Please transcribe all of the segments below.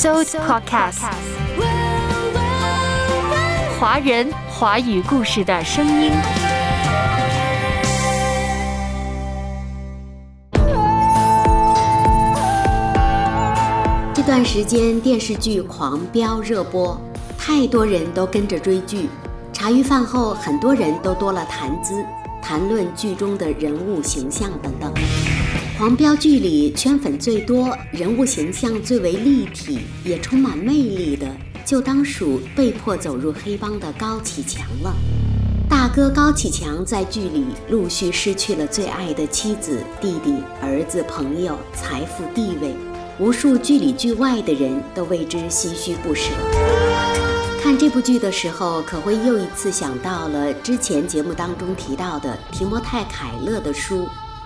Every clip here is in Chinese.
So Podcast，华人华语故事的声音。这段时间电视剧狂飙热播，太多人都跟着追剧。茶余饭后，很多人都多了谈资，谈论剧中的人物形象等等。黄标剧里圈粉最多、人物形象最为立体、也充满魅力的，就当属被迫走入黑帮的高启强了。大哥高启强在剧里陆续失去了最爱的妻子、弟弟、儿子、朋友、财富、地位，无数剧里剧外的人都为之唏嘘不舍。看这部剧的时候，可会又一次想到了之前节目当中提到的提摩太·凯勒的书。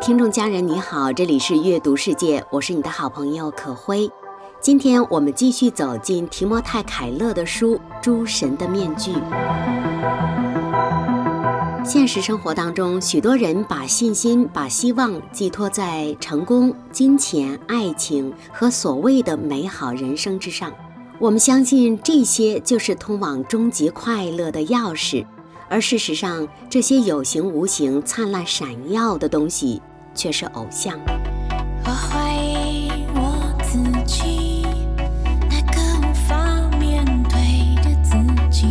听众家人你好，这里是阅读世界，我是你的好朋友可辉。今天我们继续走进提摩太·凯勒的书《诸神的面具》。现实生活当中，许多人把信心、把希望寄托在成功、金钱、爱情和所谓的美好人生之上。我们相信这些就是通往终极快乐的钥匙。而事实上，这些有形无形、灿烂闪耀的东西，却是偶像。我怀疑我自己，那个无法面对的自己。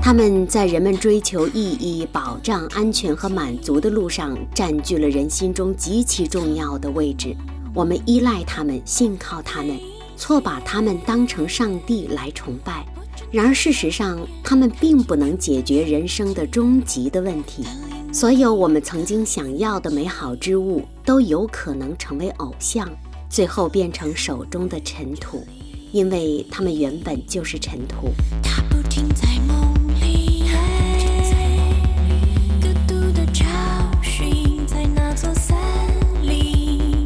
他们在人们追求意义、保障、安全和满足的路上，占据了人心中极其重要的位置。我们依赖他们，信靠他们，错把他们当成上帝来崇拜。然而，事实上，他们并不能解决人生的终极的问题。所有我们曾经想要的美好之物，都有可能成为偶像，最后变成手中的尘土，因为他们原本就是尘土。他不停在梦里，孤独的找寻在那座森林，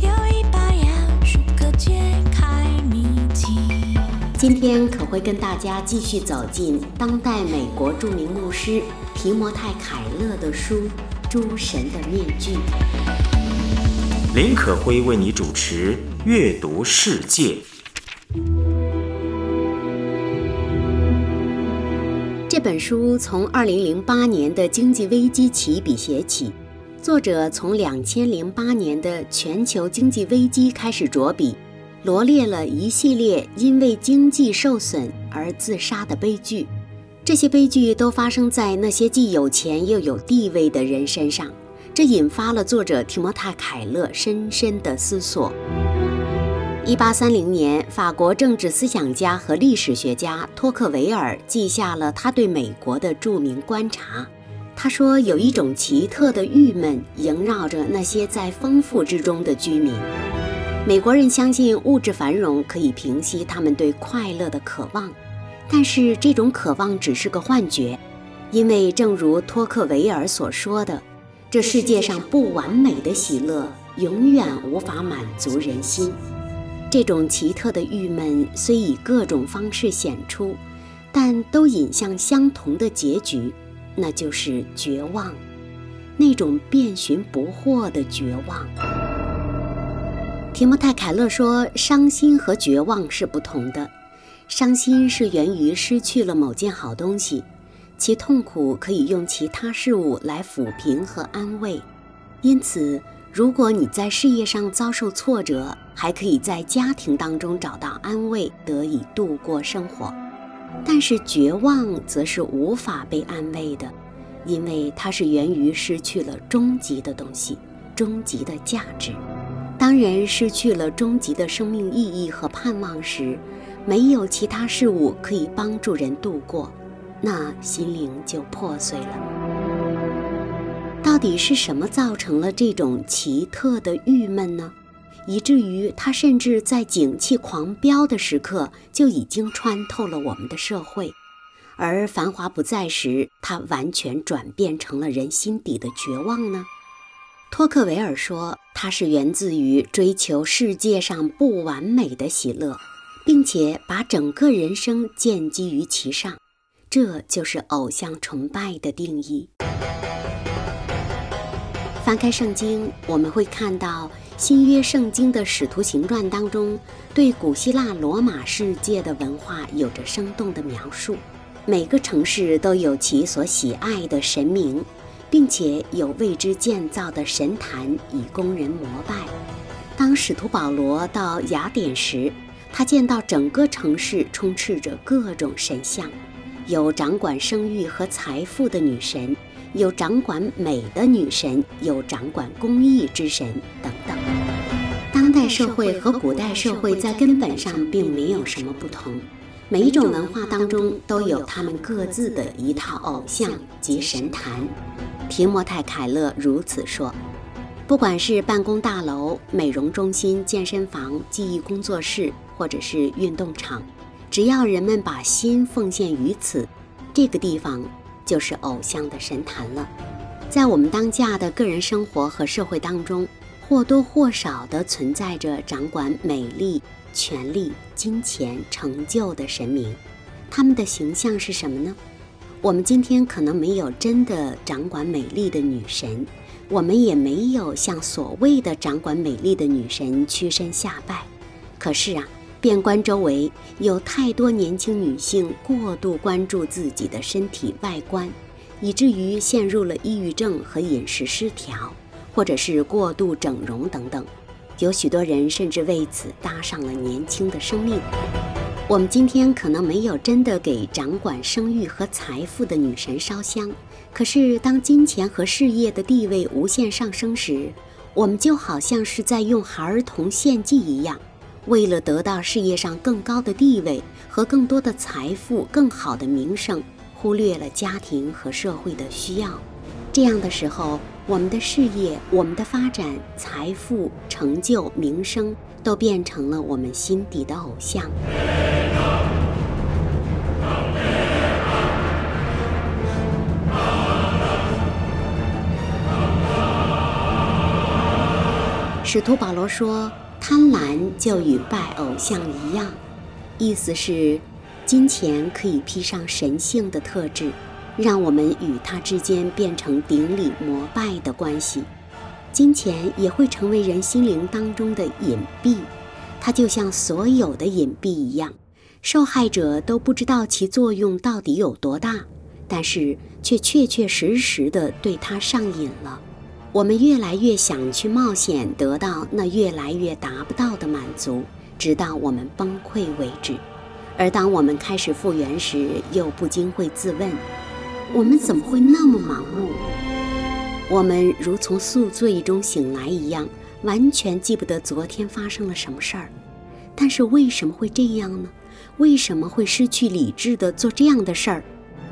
有一把钥匙可解开谜题。今天可会跟大家继续走进当代美国著名牧师提摩太·凯勒的书《诸神的面具》。林可辉为你主持《阅读世界》。这本书从2008年的经济危机起笔写起，作者从2008年的全球经济危机开始着笔。罗列了一系列因为经济受损而自杀的悲剧，这些悲剧都发生在那些既有钱又有地位的人身上，这引发了作者提摩太·凯勒深深的思索。一八三零年，法国政治思想家和历史学家托克维尔记下了他对美国的著名观察。他说：“有一种奇特的郁闷萦绕着那些在丰富之中的居民。”美国人相信物质繁荣可以平息他们对快乐的渴望，但是这种渴望只是个幻觉，因为正如托克维尔所说的，这世界上不完美的喜乐永远无法满足人心。这种奇特的郁闷虽以各种方式显出，但都引向相同的结局，那就是绝望，那种遍寻不获的绝望。提莫泰·凯勒说：“伤心和绝望是不同的。伤心是源于失去了某件好东西，其痛苦可以用其他事物来抚平和安慰。因此，如果你在事业上遭受挫折，还可以在家庭当中找到安慰，得以度过生活。但是，绝望则是无法被安慰的，因为它是源于失去了终极的东西，终极的价值。”当人失去了终极的生命意义和盼望时，没有其他事物可以帮助人度过，那心灵就破碎了。到底是什么造成了这种奇特的郁闷呢？以至于它甚至在景气狂飙的时刻就已经穿透了我们的社会，而繁华不在时，它完全转变成了人心底的绝望呢？托克维尔说，它是源自于追求世界上不完美的喜乐，并且把整个人生建基于其上，这就是偶像崇拜的定义。翻开圣经，我们会看到新约圣经的使徒行传当中，对古希腊罗马世界的文化有着生动的描述。每个城市都有其所喜爱的神明，并且有为之建造的神坛以供人膜拜。当使徒保罗到雅典时，他见到整个城市充斥着各种神像，有掌管生育和财富的女神。有掌管美的女神，有掌管公益之神等等。当代社会和古代社会在根本上并没有什么不同，每一种文化当中都有他们各自的一套偶像及神坛。提莫泰·凯勒如此说：“不管是办公大楼、美容中心、健身房、记忆工作室，或者是运动场，只要人们把心奉献于此，这个地方。”就是偶像的神坛了，在我们当下的个人生活和社会当中，或多或少地存在着掌管美丽、权力、金钱、成就的神明。他们的形象是什么呢？我们今天可能没有真的掌管美丽的女神，我们也没有向所谓的掌管美丽的女神屈身下拜。可是啊。遍观周围，有太多年轻女性过度关注自己的身体外观，以至于陷入了抑郁症和饮食失调，或者是过度整容等等。有许多人甚至为此搭上了年轻的生命。我们今天可能没有真的给掌管生育和财富的女神烧香，可是当金钱和事业的地位无限上升时，我们就好像是在用孩童献祭一样。为了得到事业上更高的地位和更多的财富、更好的名声，忽略了家庭和社会的需要。这样的时候，我们的事业、我们的发展、财富、成就、名声，都变成了我们心底的偶像。使徒保罗说。贪婪就与拜偶像一样，意思是，金钱可以披上神性的特质，让我们与它之间变成顶礼膜拜的关系。金钱也会成为人心灵当中的隐蔽，它就像所有的隐蔽一样，受害者都不知道其作用到底有多大，但是却确确实实的对它上瘾了。我们越来越想去冒险，得到那越来越达不到的满足，直到我们崩溃为止。而当我们开始复原时，又不禁会自问：我们怎么会那么盲目？我们如从宿醉中醒来一样，完全记不得昨天发生了什么事儿。但是为什么会这样呢？为什么会失去理智的做这样的事儿？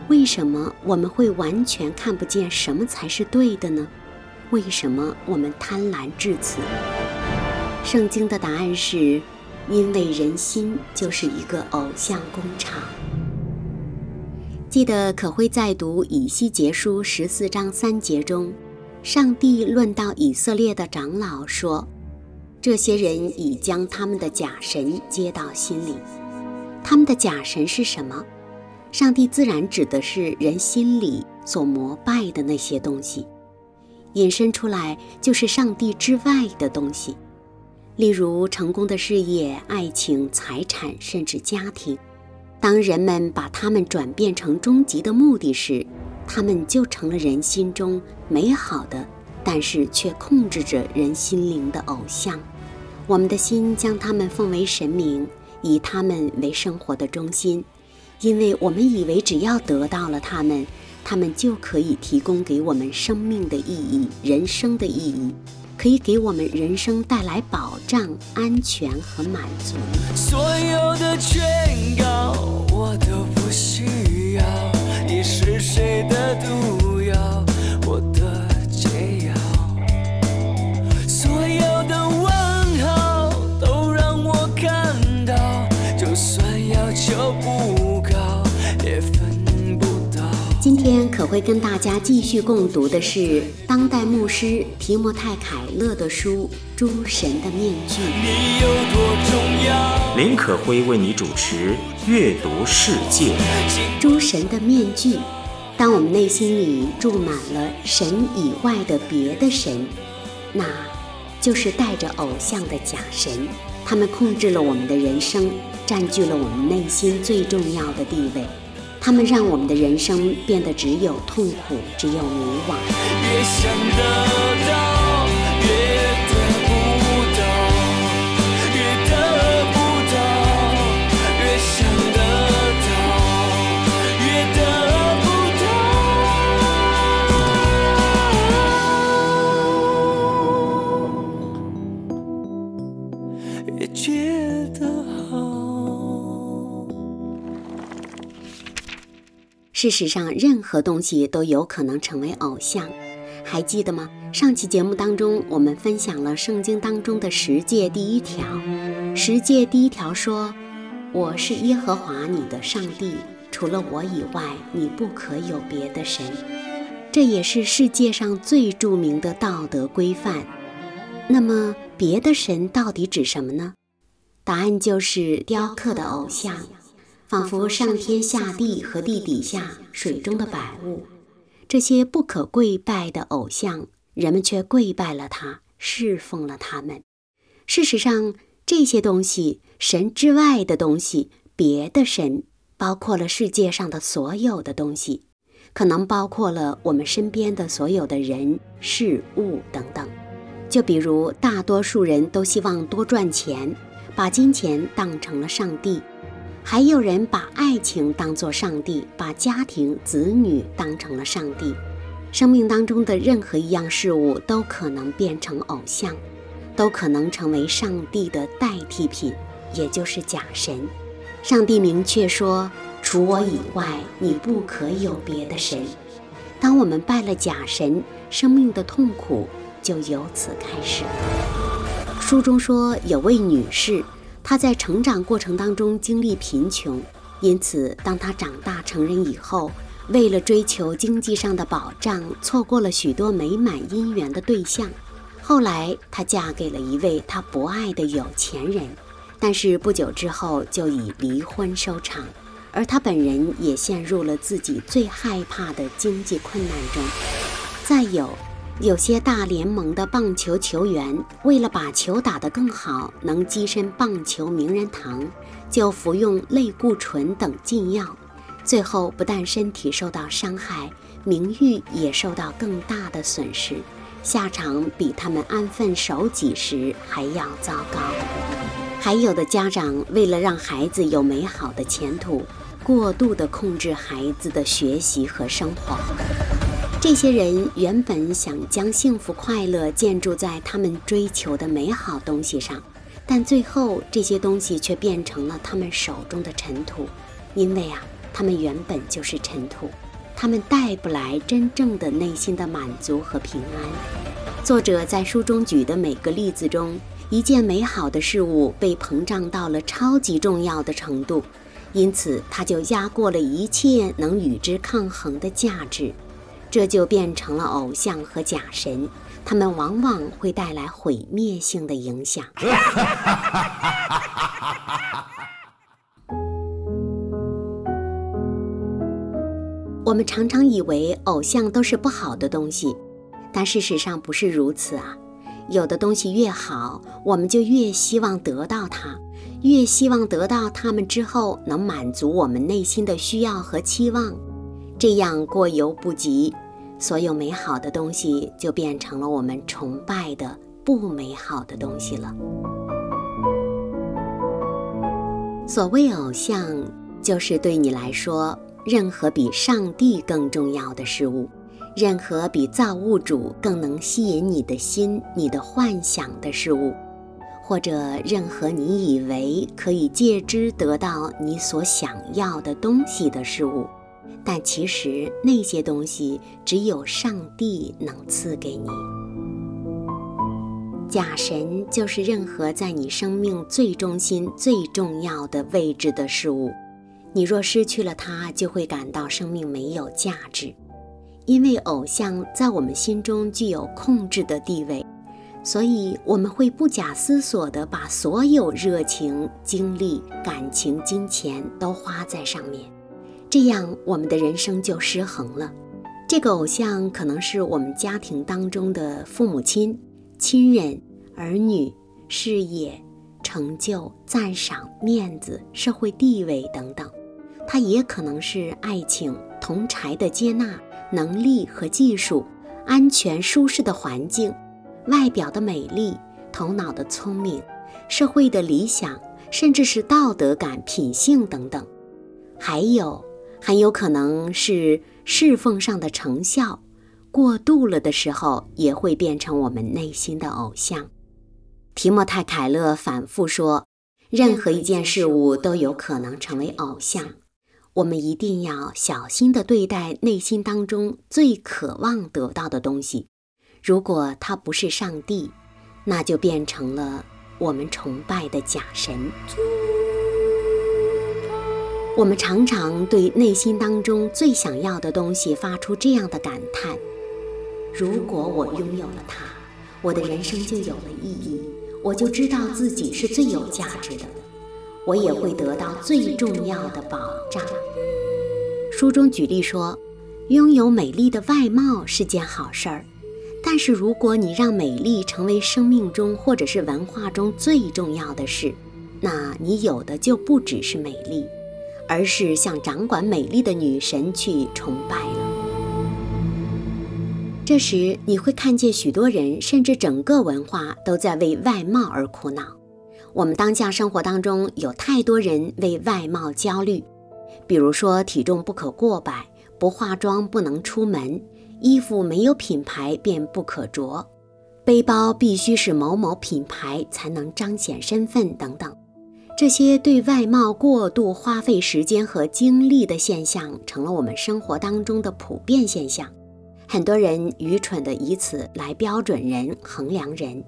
为什么我们会完全看不见什么才是对的呢？为什么我们贪婪至此？圣经的答案是：因为人心就是一个偶像工厂。记得可会在读以西结书十四章三节中，上帝论到以色列的长老说：“这些人已将他们的假神接到心里。”他们的假神是什么？上帝自然指的是人心里所膜拜的那些东西。引申出来就是上帝之外的东西，例如成功的事业、爱情、财产，甚至家庭。当人们把它们转变成终极的目的时，他们就成了人心中美好的，但是却控制着人心灵的偶像。我们的心将他们奉为神明，以他们为生活的中心，因为我们以为只要得到了他们。他们就可以提供给我们生命的意义、人生的意义，可以给我们人生带来保障、安全和满足。所有的劝告我都不需要，你是谁的毒？可会跟大家继续共读的是当代牧师提摩太·凯勒的书《诸神的面具》。林可辉为你主持《阅读世界》。诸神的面具，当我们内心里住满了神以外的别的神，那就是带着偶像的假神，他们控制了我们的人生，占据了我们内心最重要的地位。他们让我们的人生变得只有痛苦，只有迷惘。事实上，任何东西都有可能成为偶像。还记得吗？上期节目当中，我们分享了圣经当中的十诫第一条。十诫第一条说：“我是耶和华你的上帝，除了我以外，你不可有别的神。”这也是世界上最著名的道德规范。那么，别的神到底指什么呢？答案就是雕刻的偶像。仿佛上天下地和地底下水中的百物，这些不可跪拜的偶像，人们却跪拜了他，侍奉了他们。事实上，这些东西，神之外的东西，别的神，包括了世界上的所有的东西，可能包括了我们身边的所有的人、事物等等。就比如，大多数人都希望多赚钱，把金钱当成了上帝。还有人把爱情当作上帝，把家庭、子女当成了上帝。生命当中的任何一样事物都可能变成偶像，都可能成为上帝的代替品，也就是假神。上帝明确说：“除我以外，你不可有别的神。”当我们拜了假神，生命的痛苦就由此开始。书中说，有位女士。他在成长过程当中经历贫穷，因此当他长大成人以后，为了追求经济上的保障，错过了许多美满姻缘的对象。后来，她嫁给了一位她不爱的有钱人，但是不久之后就以离婚收场，而她本人也陷入了自己最害怕的经济困难中。再有。有些大联盟的棒球球员，为了把球打得更好，能跻身棒球名人堂，就服用类固醇等禁药，最后不但身体受到伤害，名誉也受到更大的损失，下场比他们安分守己时还要糟糕。还有的家长为了让孩子有美好的前途，过度的控制孩子的学习和生活。这些人原本想将幸福快乐建筑在他们追求的美好东西上，但最后这些东西却变成了他们手中的尘土，因为啊，他们原本就是尘土，他们带不来真正的内心的满足和平安。作者在书中举的每个例子中，一件美好的事物被膨胀到了超级重要的程度，因此它就压过了一切能与之抗衡的价值。这就变成了偶像和假神，他们往往会带来毁灭性的影响。我们常常以为偶像都是不好的东西，但事实上不是如此啊！有的东西越好，我们就越希望得到它，越希望得到它们之后能满足我们内心的需要和期望，这样过犹不及。所有美好的东西就变成了我们崇拜的不美好的东西了。所谓偶像，就是对你来说，任何比上帝更重要的事物，任何比造物主更能吸引你的心、你的幻想的事物，或者任何你以为可以借之得到你所想要的东西的事物。但其实那些东西只有上帝能赐给你。假神就是任何在你生命最中心、最重要的位置的事物。你若失去了它，就会感到生命没有价值。因为偶像在我们心中具有控制的地位，所以我们会不假思索地把所有热情、精力、感情、金钱都花在上面，这样我们的人生就失衡了。这个偶像可能是我们家庭当中的父母亲、亲人、儿女、事业、成就、赞赏、面子、社会地位等等。它也可能是爱情、同柴的接纳、能力和技术、安全舒适的环境、外表的美丽、头脑的聪明、社会的理想，甚至是道德感、品性等等。还有，很有可能是侍奉上的成效，过度了的时候也会变成我们内心的偶像。提莫泰·凯勒反复说，任何一件事物都有可能成为偶像。我们一定要小心地对待内心当中最渴望得到的东西。如果它不是上帝，那就变成了我们崇拜的假神。我们常常对内心当中最想要的东西发出这样的感叹：如果我拥有了它，我的人生就有了意义，我就知道自己是最有价值的。我也会得到最重要的保障。书中举例说，拥有美丽的外貌是件好事儿，但是如果你让美丽成为生命中或者是文化中最重要的事，那你有的就不只是美丽，而是向掌管美丽的女神去崇拜了。这时你会看见许多人，甚至整个文化都在为外貌而苦恼。我们当下生活当中有太多人为外貌焦虑，比如说体重不可过百，不化妆不能出门，衣服没有品牌便不可着，背包必须是某某品牌才能彰显身份等等。这些对外貌过度花费时间和精力的现象，成了我们生活当中的普遍现象。很多人愚蠢地以此来标准人、衡量人。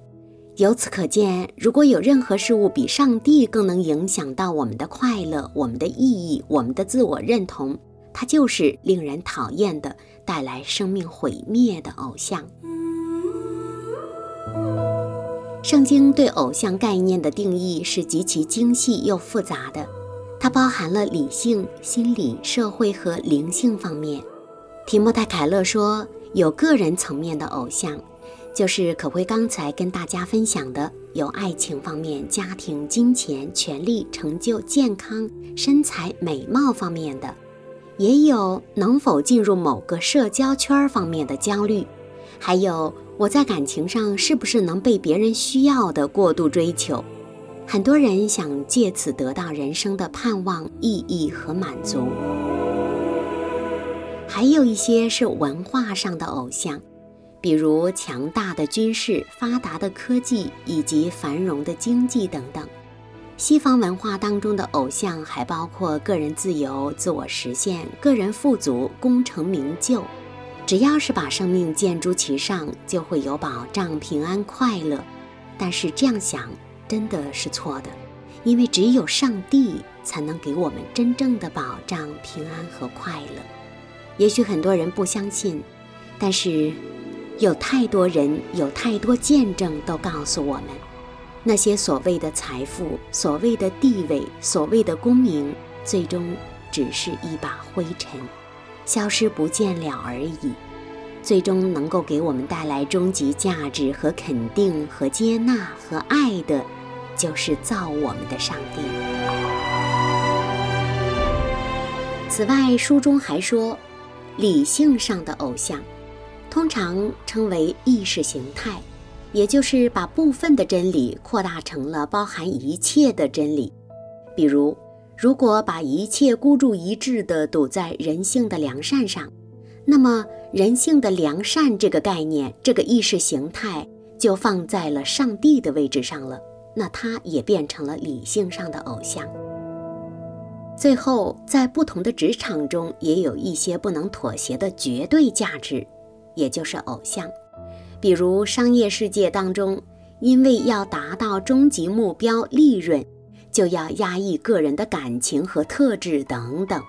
由此可见，如果有任何事物比上帝更能影响到我们的快乐、我们的意义、我们的自我认同，它就是令人讨厌的、带来生命毁灭的偶像。圣经对偶像概念的定义是极其精细又复杂的，它包含了理性、心理、社会和灵性方面。提莫泰·凯勒说，有个人层面的偶像。就是可辉刚才跟大家分享的，有爱情方面、家庭、金钱、权利、成就、健康、身材、美貌方面的，也有能否进入某个社交圈方面的焦虑，还有我在感情上是不是能被别人需要的过度追求。很多人想借此得到人生的盼望、意义和满足，还有一些是文化上的偶像。比如强大的军事、发达的科技以及繁荣的经济等等。西方文化当中的偶像还包括个人自由、自我实现、个人富足、功成名就。只要是把生命建筑其上，就会有保障、平安、快乐。但是这样想真的是错的，因为只有上帝才能给我们真正的保障、平安和快乐。也许很多人不相信，但是。有太多人，有太多见证，都告诉我们，那些所谓的财富、所谓的地位、所谓的功名，最终只是一把灰尘，消失不见了而已。最终能够给我们带来终极价值和肯定和接纳和爱的，就是造我们的上帝。此外，书中还说，理性上的偶像。通常称为意识形态，也就是把部分的真理扩大成了包含一切的真理。比如，如果把一切孤注一掷地赌在人性的良善上，那么人性的良善这个概念、这个意识形态就放在了上帝的位置上了，那它也变成了理性上的偶像。最后，在不同的职场中，也有一些不能妥协的绝对价值。也就是偶像，比如商业世界当中，因为要达到终极目标利润，就要压抑个人的感情和特质等等。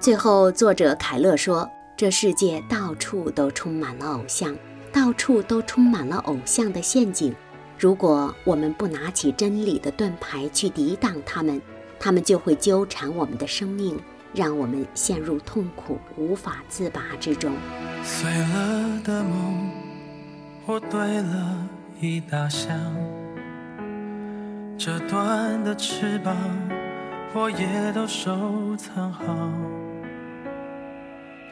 最后，作者凯勒说，这世界到处都充满了偶像，到处都充满了偶像的陷阱。如果我们不拿起真理的盾牌去抵挡他们，他们就会纠缠我们的生命，让我们陷入痛苦无法自拔之中。碎了的梦，我堆了一大箱；折断的翅膀，我也都收藏好。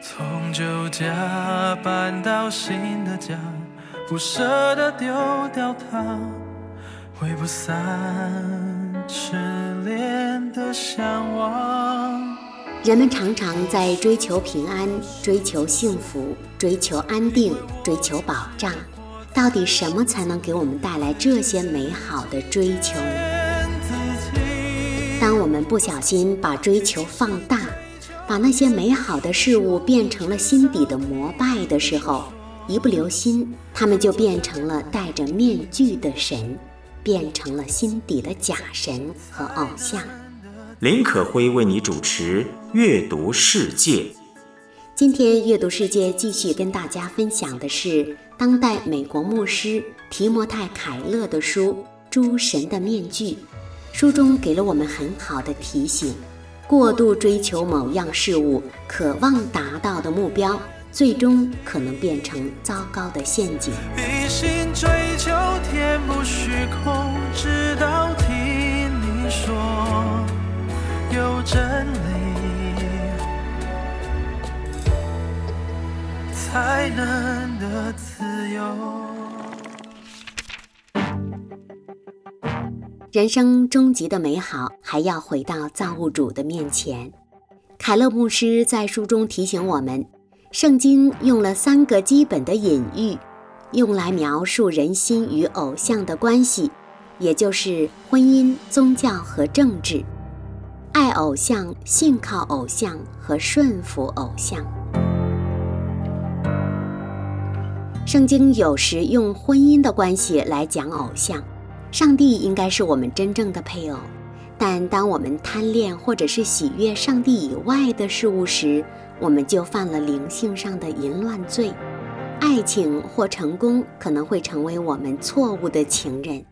从旧家搬到新的家。不舍得丢掉它，挥不散痴恋的向往。人们常常在追求平安、追求幸福、追求安定、追求保障。到底什么才能给我们带来这些美好的追求呢？当我们不小心把追求放大，把那些美好的事物变成了心底的膜拜的时候，一不留心，他们就变成了戴着面具的神，变成了心底的假神和偶像。林可辉为你主持《阅读世界》。今天《阅读世界》继续跟大家分享的是当代美国牧师提摩太·凯勒的书《诸神的面具》。书中给了我们很好的提醒：过度追求某样事物，渴望达到的目标。最终可能变成糟糕的陷阱。一心追求天不虚空，直到听你说有真理，才能得自由。人生终极的美好，还要回到造物主的面前。凯勒牧师在书中提醒我们。圣经用了三个基本的隐喻，用来描述人心与偶像的关系，也就是婚姻、宗教和政治，爱偶像、信靠偶像和顺服偶像。圣经有时用婚姻的关系来讲偶像，上帝应该是我们真正的配偶，但当我们贪恋或者是喜悦上帝以外的事物时，我们就犯了灵性上的淫乱罪，爱情或成功可能会成为我们错误的情人，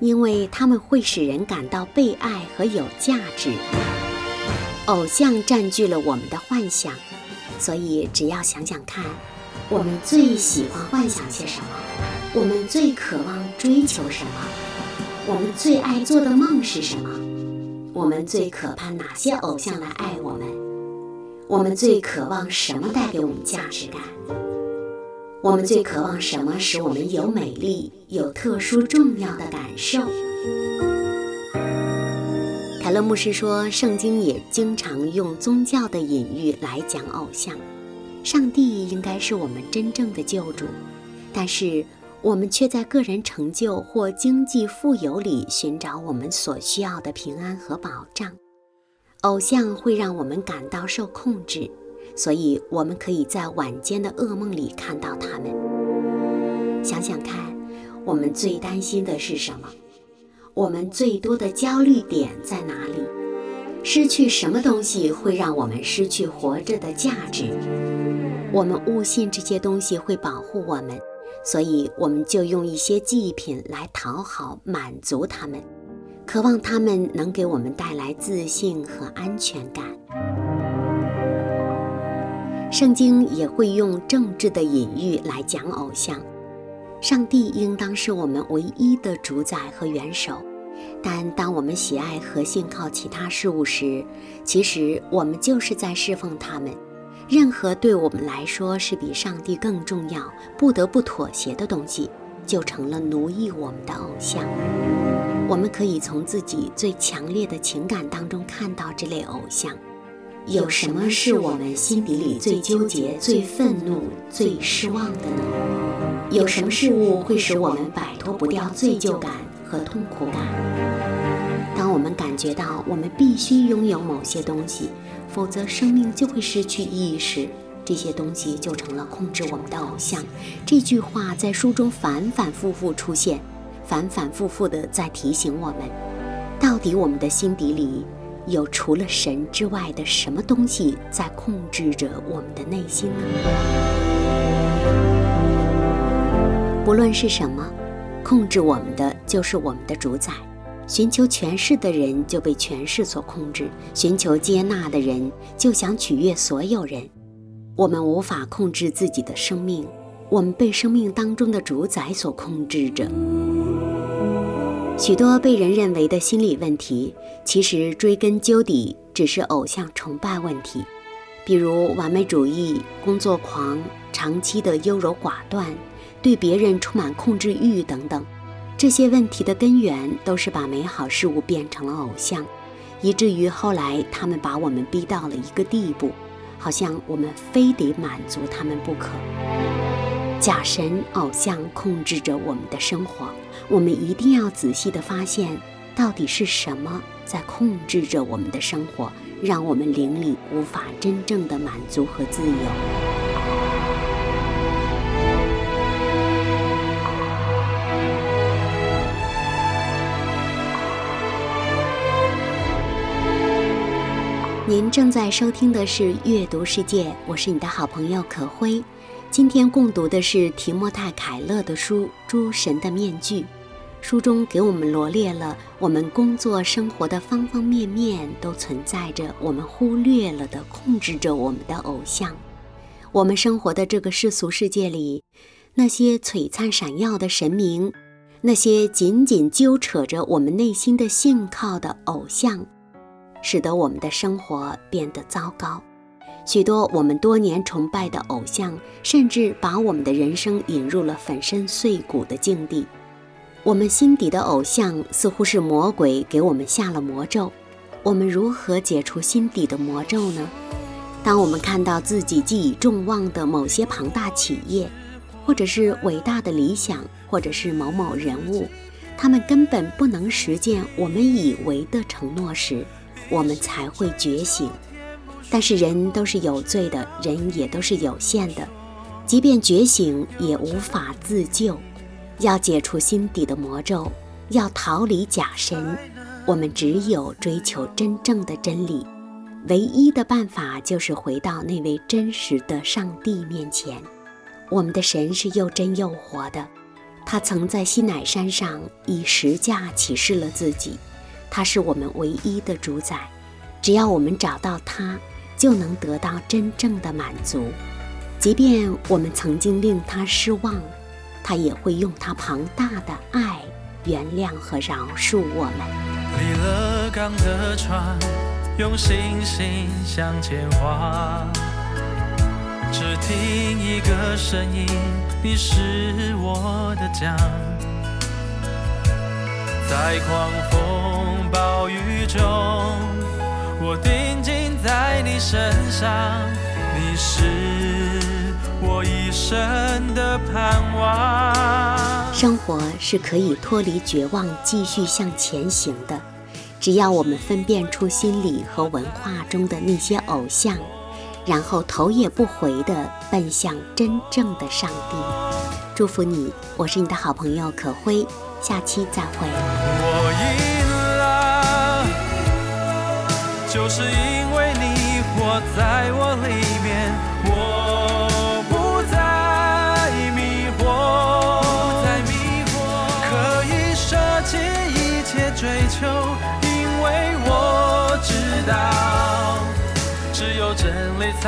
因为他们会使人感到被爱和有价值。偶像占据了我们的幻想，所以只要想想看，我们最喜欢幻想些什么？我们最渴望追求什么？我们最爱做的梦是什么？我们最渴盼哪些偶像来爱我们？我们最渴望什么带给我们价值感？我们最渴望什么使我们有美丽、有特殊重要的感受？凯勒牧师说，圣经也经常用宗教的隐喻来讲偶像。上帝应该是我们真正的救主，但是我们却在个人成就或经济富有里寻找我们所需要的平安和保障。偶像会让我们感到受控制，所以我们可以在晚间的噩梦里看到他们。想想看，我们最担心的是什么？我们最多的焦虑点在哪里？失去什么东西会让我们失去活着的价值？我们误信这些东西会保护我们，所以我们就用一些祭品来讨好、满足他们。渴望他们能给我们带来自信和安全感。圣经也会用政治的隐喻来讲偶像。上帝应当是我们唯一的主宰和元首，但当我们喜爱和信靠其他事物时，其实我们就是在侍奉他们。任何对我们来说是比上帝更重要、不得不妥协的东西，就成了奴役我们的偶像。我们可以从自己最强烈的情感当中看到这类偶像。有什么是我们心底里最纠结、最愤怒、最失望的呢？有什么事物会使我们摆脱不掉罪疚感和痛苦感？当我们感觉到我们必须拥有某些东西，否则生命就会失去意识，这些东西就成了控制我们的偶像。这句话在书中反反复复出现。反反复复地在提醒我们，到底我们的心底里有除了神之外的什么东西在控制着我们的内心呢？不论是什么，控制我们的就是我们的主宰。寻求权势的人就被权势所控制，寻求接纳的人就想取悦所有人。我们无法控制自己的生命，我们被生命当中的主宰所控制着。许多被人认为的心理问题，其实追根究底只是偶像崇拜问题，比如完美主义、工作狂、长期的优柔寡断、对别人充满控制欲等等。这些问题的根源都是把美好事物变成了偶像，以至于后来他们把我们逼到了一个地步，好像我们非得满足他们不可。假神偶像控制着我们的生活。我们一定要仔细地发现，到底是什么在控制着我们的生活，让我们灵里无法真正的满足和自由。您正在收听的是《阅读世界》，我是你的好朋友可辉。今天共读的是提莫泰·凯勒的书《诸神的面具》。书中给我们罗列了我们工作生活的方方面面，都存在着我们忽略了的控制着我们的偶像。我们生活的这个世俗世界里，那些璀璨闪耀的神明，那些紧紧揪扯着我们内心的信靠的偶像，使得我们的生活变得糟糕。许多我们多年崇拜的偶像，甚至把我们的人生引入了粉身碎骨的境地。我们心底的偶像似乎是魔鬼给我们下了魔咒，我们如何解除心底的魔咒呢？当我们看到自己寄予众望的某些庞大企业，或者是伟大的理想，或者是某某人物，他们根本不能实现我们以为的承诺时，我们才会觉醒。但是人都是有罪的，人也都是有限的，即便觉醒也无法自救。要解除心底的魔咒，要逃离假神，我们只有追求真正的真理。唯一的办法就是回到那位真实的上帝面前。我们的神是又真又活的，他曾在西乃山上以十架启示了自己。他是我们唯一的主宰，只要我们找到他，就能得到真正的满足。即便我们曾经令他失望。他也会用他庞大的爱原谅和饶恕我们。离了港的船，用星星向前划，只听一个声音，你是我的家。在狂风上，你是。我一生的盼望。生活是可以脱离绝望，继续向前行的。只要我们分辨出心理和文化中的那些偶像，然后头也不回地奔向真正的上帝。祝福你，我是你的好朋友可辉，下期再会。我赢了，就是因为你在我里面。我不再迷惑，不再迷惑，可以舍弃一切。追求，因为我知道，只有真理才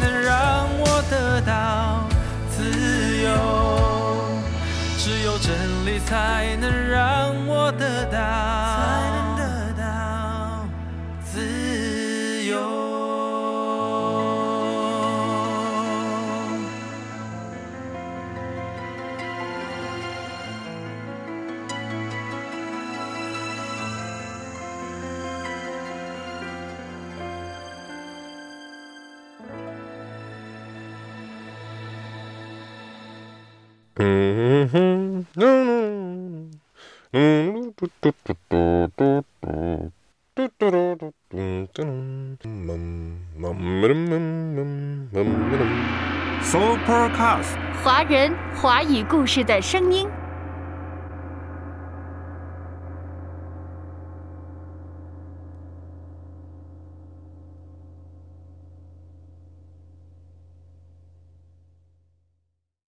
能让我得到自由，只有真理才能让我得到。嘟嘟嘟嘟嘟嘟，嘟嘟嘟嘟嘟嘟，嗯嗯嗯嗯 Supercast，华人华语故事的声音。